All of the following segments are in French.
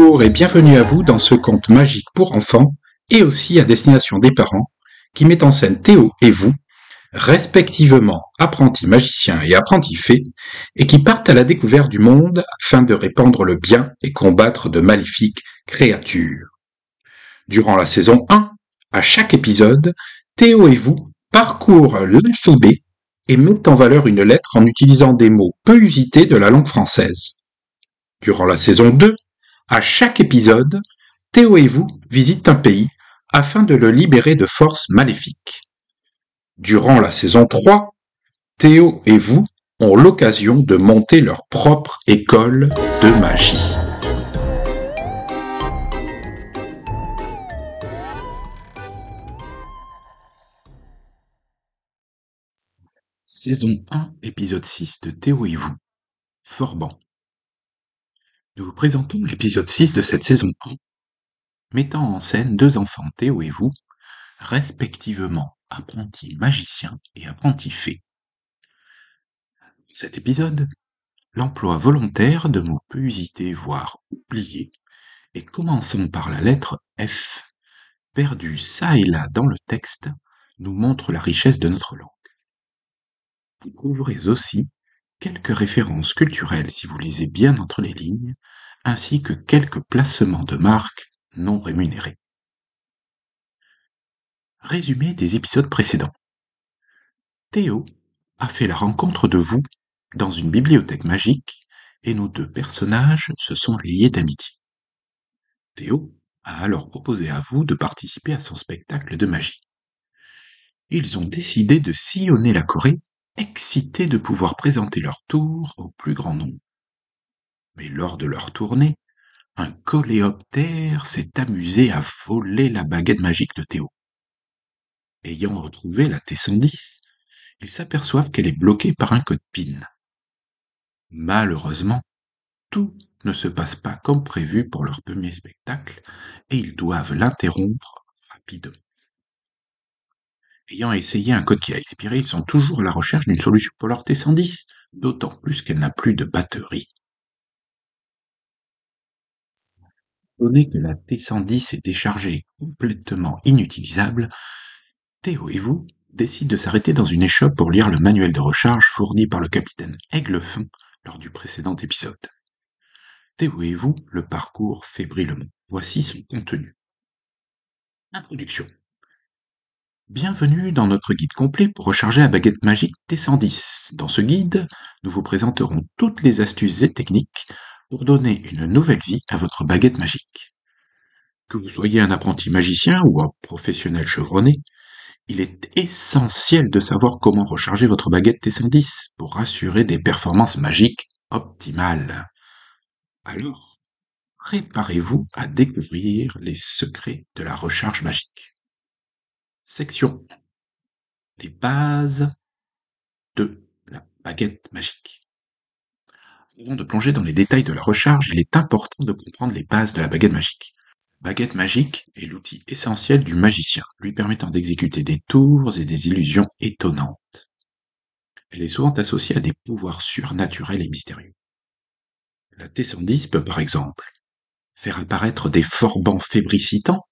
Bonjour et bienvenue à vous dans ce conte magique pour enfants et aussi à destination des parents qui met en scène Théo et vous, respectivement apprentis magiciens et apprentis fées, et qui partent à la découverte du monde afin de répandre le bien et combattre de maléfiques créatures. Durant la saison 1, à chaque épisode, Théo et vous parcourent l'alphabet et mettent en valeur une lettre en utilisant des mots peu usités de la langue française. Durant la saison 2, à chaque épisode, Théo et vous visitent un pays afin de le libérer de forces maléfiques. Durant la saison 3, Théo et vous ont l'occasion de monter leur propre école de magie. Saison 1, épisode 6 de Théo et vous. Forban. Nous vous présentons l'épisode 6 de cette saison 1, mettant en scène deux enfants, Théo et vous, respectivement apprentis magiciens et apprentis fées. Cet épisode, l'emploi volontaire de mots peu usités, voire oubliés, et commençons par la lettre F, perdue ça et là dans le texte, nous montre la richesse de notre langue. Vous trouverez aussi quelques références culturelles si vous lisez bien entre les lignes, ainsi que quelques placements de marques non rémunérés. Résumé des épisodes précédents. Théo a fait la rencontre de vous dans une bibliothèque magique et nos deux personnages se sont liés d'amitié. Théo a alors proposé à vous de participer à son spectacle de magie. Ils ont décidé de sillonner la Corée excités de pouvoir présenter leur tour au plus grand nombre. Mais lors de leur tournée, un coléoptère s'est amusé à voler la baguette magique de Théo. Ayant retrouvé la T110, ils s'aperçoivent qu'elle est bloquée par un code PIN. Malheureusement, tout ne se passe pas comme prévu pour leur premier spectacle et ils doivent l'interrompre rapidement. Ayant essayé un code qui a expiré, ils sont toujours à la recherche d'une solution pour leur T110, d'autant plus qu'elle n'a plus de batterie. Donné que la T110 est déchargée complètement inutilisable, Théo et vous décident de s'arrêter dans une échoppe pour lire le manuel de recharge fourni par le capitaine Aiglefin lors du précédent épisode. Théo et vous le parcours fébrilement. Voici son contenu. Introduction. Bienvenue dans notre guide complet pour recharger la baguette magique T110. Dans ce guide, nous vous présenterons toutes les astuces et techniques pour donner une nouvelle vie à votre baguette magique. Que vous soyez un apprenti magicien ou un professionnel chevronné, il est essentiel de savoir comment recharger votre baguette T110 pour assurer des performances magiques optimales. Alors, préparez-vous à découvrir les secrets de la recharge magique. Section Les bases de la baguette magique. Avant de plonger dans les détails de la recharge, il est important de comprendre les bases de la baguette magique. Baguette magique est l'outil essentiel du magicien, lui permettant d'exécuter des tours et des illusions étonnantes. Elle est souvent associée à des pouvoirs surnaturels et mystérieux. La T110 peut par exemple faire apparaître des forbans fébricitants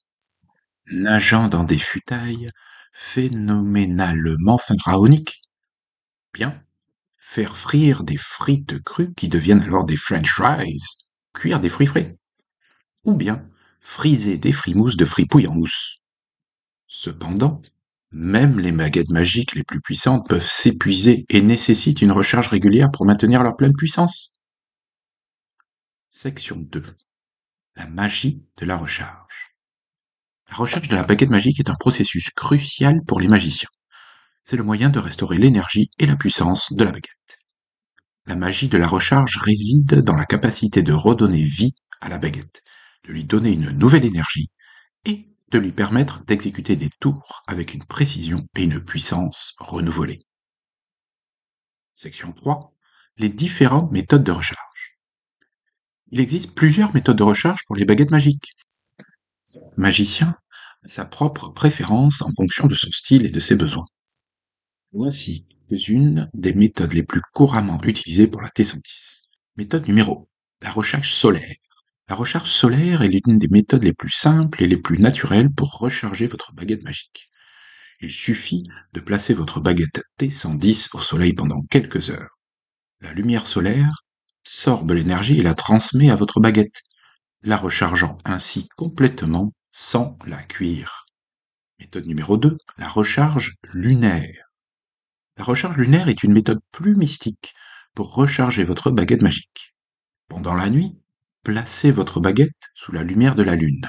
nageant dans des futailles phénoménalement pharaoniques. Bien, faire frire des frites crues qui deviennent alors des french fries, cuire des fruits frais. Ou bien, friser des frimousses de fripouilles en mousse. Cependant, même les baguettes magiques les plus puissantes peuvent s'épuiser et nécessitent une recharge régulière pour maintenir leur pleine puissance. Section 2. La magie de la recharge. La recherche de la baguette magique est un processus crucial pour les magiciens. C'est le moyen de restaurer l'énergie et la puissance de la baguette. La magie de la recharge réside dans la capacité de redonner vie à la baguette, de lui donner une nouvelle énergie et de lui permettre d'exécuter des tours avec une précision et une puissance renouvelées. Section 3. Les différentes méthodes de recharge. Il existe plusieurs méthodes de recharge pour les baguettes magiques magicien a sa propre préférence en fonction de son style et de ses besoins. Voici une des méthodes les plus couramment utilisées pour la T110. Méthode numéro la recharge solaire. La recharge solaire est l'une des méthodes les plus simples et les plus naturelles pour recharger votre baguette magique. Il suffit de placer votre baguette T110 au soleil pendant quelques heures. La lumière solaire absorbe l'énergie et la transmet à votre baguette, la rechargeant ainsi complètement sans la cuire. Méthode numéro 2, la recharge lunaire. La recharge lunaire est une méthode plus mystique pour recharger votre baguette magique. Pendant la nuit, placez votre baguette sous la lumière de la lune.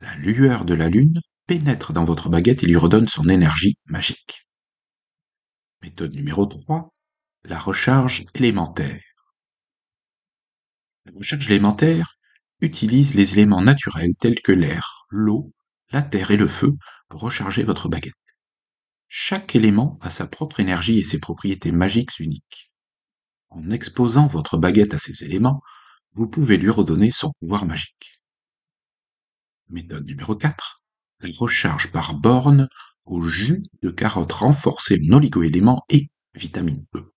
La lueur de la lune pénètre dans votre baguette et lui redonne son énergie magique. Méthode numéro 3, la recharge élémentaire. La recharge élémentaire utilise les éléments naturels tels que l'air, l'eau, la terre et le feu pour recharger votre baguette. Chaque élément a sa propre énergie et ses propriétés magiques uniques. En exposant votre baguette à ces éléments, vous pouvez lui redonner son pouvoir magique. Méthode numéro 4. La recharge par borne au jus de carotte renforcé en oligoéléments et vitamine E.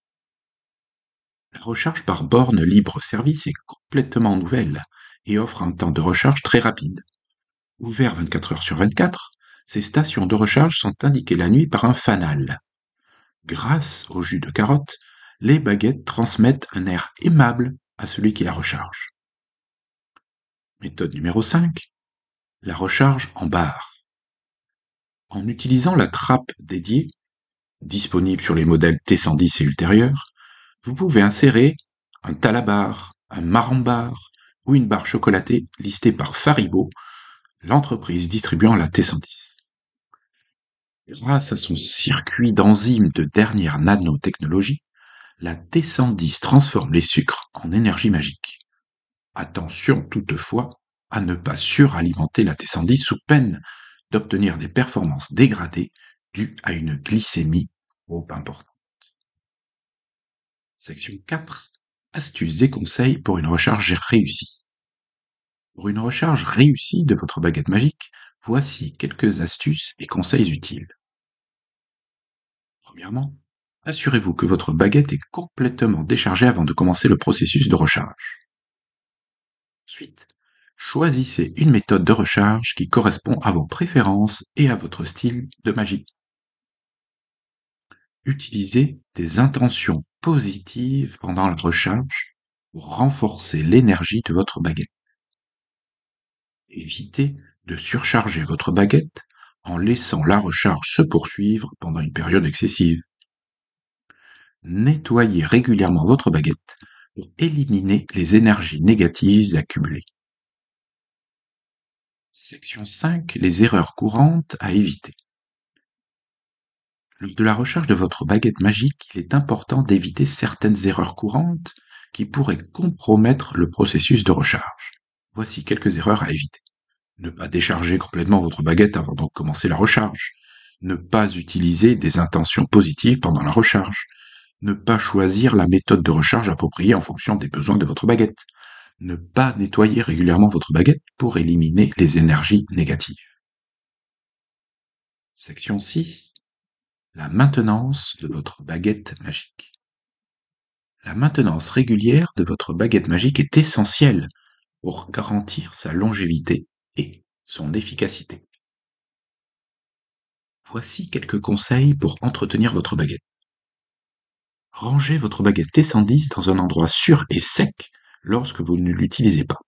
La recharge par borne libre-service est complètement nouvelle et offre un temps de recharge très rapide. Ouvert 24 heures sur 24, ces stations de recharge sont indiquées la nuit par un fanal. Grâce au jus de carotte, les baguettes transmettent un air aimable à celui qui la recharge. Méthode numéro 5. La recharge en barre. En utilisant la trappe dédiée, disponible sur les modèles T110 et ultérieurs, vous pouvez insérer un talabar, un marron-bar ou une barre chocolatée listée par Faribault, l'entreprise distribuant la T110. Grâce à son circuit d'enzymes de dernière nanotechnologie, la T110 transforme les sucres en énergie magique. Attention toutefois à ne pas suralimenter la T110 sous peine d'obtenir des performances dégradées dues à une glycémie trop importante. Section 4. Astuces et conseils pour une recharge réussie. Pour une recharge réussie de votre baguette magique, voici quelques astuces et conseils utiles. Premièrement, assurez-vous que votre baguette est complètement déchargée avant de commencer le processus de recharge. Ensuite, choisissez une méthode de recharge qui correspond à vos préférences et à votre style de magie. Utilisez des intentions positives pendant la recharge pour renforcer l'énergie de votre baguette. Évitez de surcharger votre baguette en laissant la recharge se poursuivre pendant une période excessive. Nettoyez régulièrement votre baguette pour éliminer les énergies négatives accumulées. Section 5. Les erreurs courantes à éviter. Lors de la recharge de votre baguette magique, il est important d'éviter certaines erreurs courantes qui pourraient compromettre le processus de recharge. Voici quelques erreurs à éviter. Ne pas décharger complètement votre baguette avant de commencer la recharge. Ne pas utiliser des intentions positives pendant la recharge. Ne pas choisir la méthode de recharge appropriée en fonction des besoins de votre baguette. Ne pas nettoyer régulièrement votre baguette pour éliminer les énergies négatives. Section 6. La maintenance de votre baguette magique. La maintenance régulière de votre baguette magique est essentielle pour garantir sa longévité et son efficacité. Voici quelques conseils pour entretenir votre baguette. Rangez votre baguette T110 dans un endroit sûr et sec lorsque vous ne l'utilisez pas.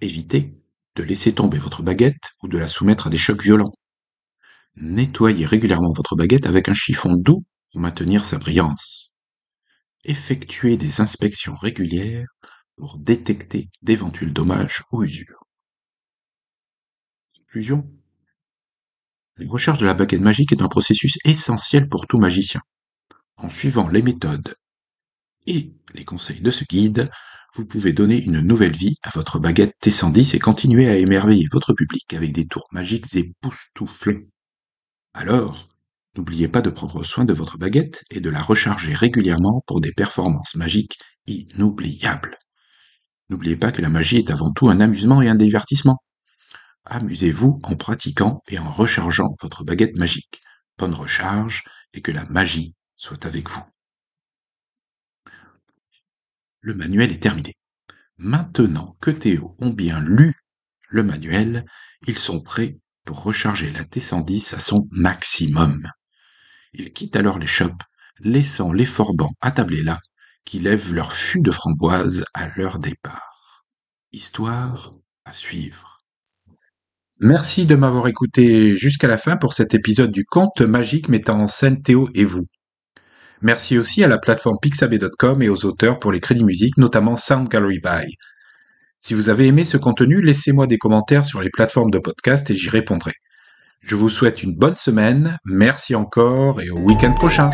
Évitez de laisser tomber votre baguette ou de la soumettre à des chocs violents. Nettoyez régulièrement votre baguette avec un chiffon doux pour maintenir sa brillance. Effectuez des inspections régulières pour détecter d'éventuels dommages ou usures. Conclusion. La recherche de la baguette magique est un processus essentiel pour tout magicien. En suivant les méthodes et les conseils de ce guide, vous pouvez donner une nouvelle vie à votre baguette T110 et continuer à émerveiller votre public avec des tours magiques époustouflants. Alors, n'oubliez pas de prendre soin de votre baguette et de la recharger régulièrement pour des performances magiques inoubliables. N'oubliez pas que la magie est avant tout un amusement et un divertissement. Amusez-vous en pratiquant et en rechargeant votre baguette magique. Bonne recharge et que la magie soit avec vous. Le manuel est terminé. Maintenant que Théo ont bien lu le manuel, ils sont prêts recharger la T110 à son maximum. Ils quittent alors l'échoppe, laissant les forbans attablés là, qui lèvent leur fût de framboise à leur départ. Histoire à suivre. Merci de m'avoir écouté jusqu'à la fin pour cet épisode du conte magique mettant en scène Théo et vous. Merci aussi à la plateforme pixabay.com et aux auteurs pour les crédits musiques, notamment Sound Gallery By. Si vous avez aimé ce contenu, laissez-moi des commentaires sur les plateformes de podcast et j'y répondrai. Je vous souhaite une bonne semaine, merci encore et au week-end prochain.